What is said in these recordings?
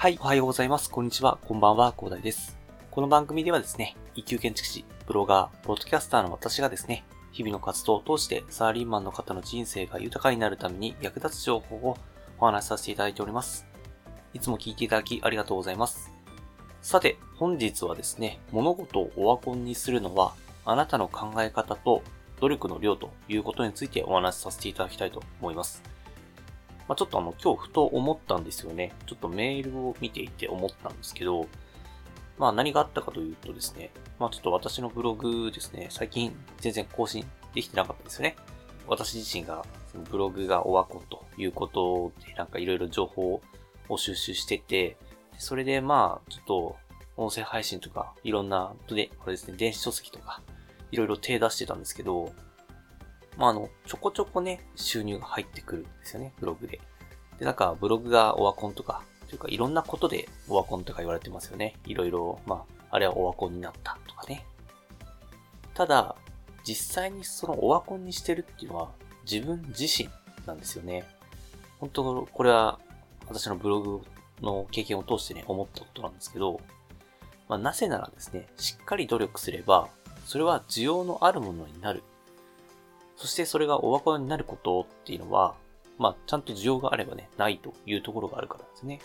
はい、おはようございます。こんにちは。こんばんは。広大です。この番組ではですね、一級建築士、ブロガー、ポッドキャスターの私がですね、日々の活動を通してサラリーマンの方の人生が豊かになるために役立つ情報をお話しさせていただいております。いつも聞いていただきありがとうございます。さて、本日はですね、物事をオワコンにするのは、あなたの考え方と努力の量ということについてお話しさせていただきたいと思います。まあ、ちょっとあの、今日ふと思ったんですよね。ちょっとメールを見ていて思ったんですけど、まあ何があったかというとですね、まあちょっと私のブログですね、最近全然更新できてなかったですよね。私自身がそのブログがオワコンということでなんかいろいろ情報を収集してて、それでまあちょっと音声配信とかいろんな、で、これですね、電子書籍とかいろいろ手出してたんですけど、まああの、ちょこちょこね、収入が入ってくるんですよね、ブログで。で、なんかブログがオワコンとか、というかいろんなことでオワコンとか言われてますよね。いろいろ、まあ、あれはオワコンになったとかね。ただ、実際にそのオワコンにしてるっていうのは自分自身なんですよね。本当、これは私のブログの経験を通してね、思ったことなんですけど、まあ、なぜならですね、しっかり努力すれば、それは需要のあるものになる。そしてそれがオワコンになることっていうのは、まあ、ちゃんと需要があればね、ないというところがあるからですね。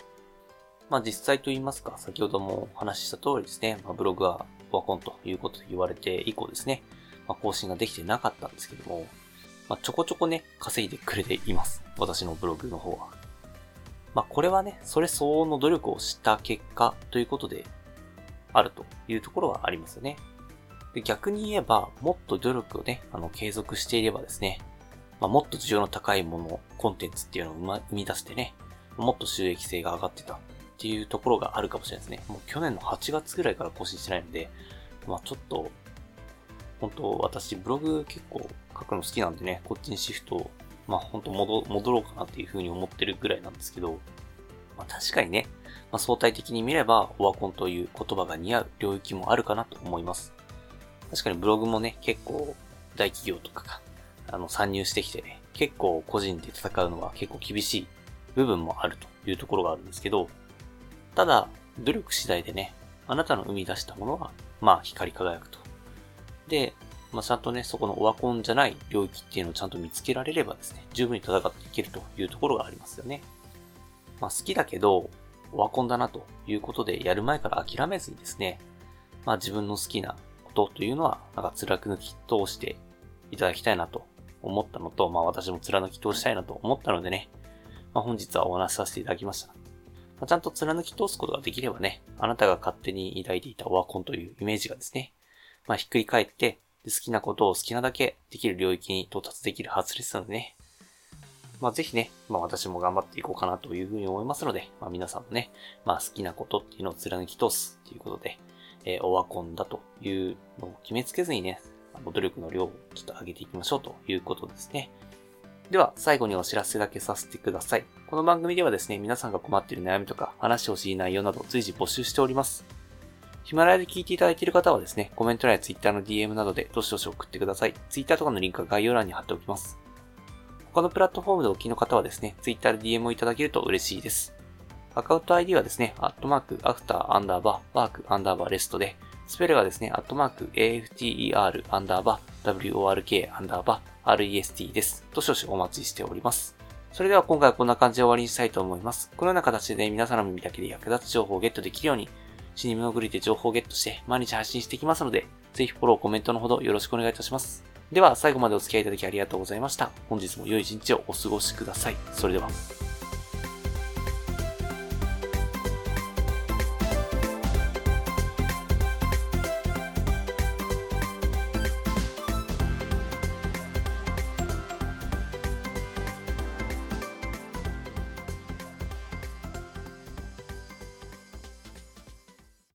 まあ実際と言いますか、先ほどもお話しした通りですね、まあ、ブログはオワコンということで言われて以降ですね、まあ、更新ができてなかったんですけども、まあ、ちょこちょこね、稼いでくれています。私のブログの方は。まあこれはね、それ相応の努力をした結果ということで、あるというところはありますよね。で逆に言えば、もっと努力をね、あの、継続していればですね、まあ、もっと需要の高いもの、コンテンツっていうのを生み出してね、もっと収益性が上がってたっていうところがあるかもしれないですね。もう去年の8月ぐらいから更新してないので、まあちょっと、本当私ブログ結構書くの好きなんでね、こっちにシフト、まあ本当戻戻ろうかなっていうふうに思ってるぐらいなんですけど、まあ確かにね、まあ相対的に見ればオワコンという言葉が似合う領域もあるかなと思います。確かにブログもね、結構大企業とかが、あの、参入してきてね、結構個人で戦うのは結構厳しい部分もあるというところがあるんですけど、ただ、努力次第でね、あなたの生み出したものは、まあ、光り輝くと。で、まあ、ちゃんとね、そこのオワコンじゃない領域っていうのをちゃんと見つけられればですね、十分に戦っていけるというところがありますよね。まあ、好きだけど、オワコンだなということで、やる前から諦めずにですね、まあ、自分の好きなことというのは、なんか貫き通していただきたいなと思ったのと、まあ私も貫き通したいなと思ったのでね、まあ本日はお話しさせていただきました。まあ、ちゃんと貫き通すことができればね、あなたが勝手に抱いていたオワコンというイメージがですね、まあひっくり返って、好きなことを好きなだけできる領域に到達できるはずですのでね、まあぜひね、まあ私も頑張っていこうかなというふうに思いますので、まあ皆さんもね、まあ好きなことっていうのを貫き通すっていうことで、えー、オワコンだというのを決めつけずにね、努力の量をちょっと上げていきましょうということですね。では、最後にお知らせだけさせてください。この番組ではですね、皆さんが困っている悩みとか、話してほしい内容など随時募集しております。ヒマラヤで聞いていただいている方はですね、コメント欄や Twitter の DM などでどしどし送ってください。Twitter とかのリンクは概要欄に貼っておきます。他のプラットフォームでお聞きの方はですね、Twitter で DM をいただけると嬉しいです。アカウント ID はですね、アットマーク、アフター、アンダーバー、ワーク、アンダーバー、レストで、スペルはですね、アットマーク、AFTER、アンダーバー、WORK、アンダーバー、REST です。どしどしお待ちしております。それでは今回はこんな感じで終わりにしたいと思います。このような形でね皆さんの耳だけで役立つ情報をゲットできるように、死に物狂いで情報をゲットして毎日配信していきますので、ぜひフォロー、コメントのほどよろしくお願いいたします。では最後までお付き合いいただきありがとうございました。本日も良い一日をお過ごしください。それでは。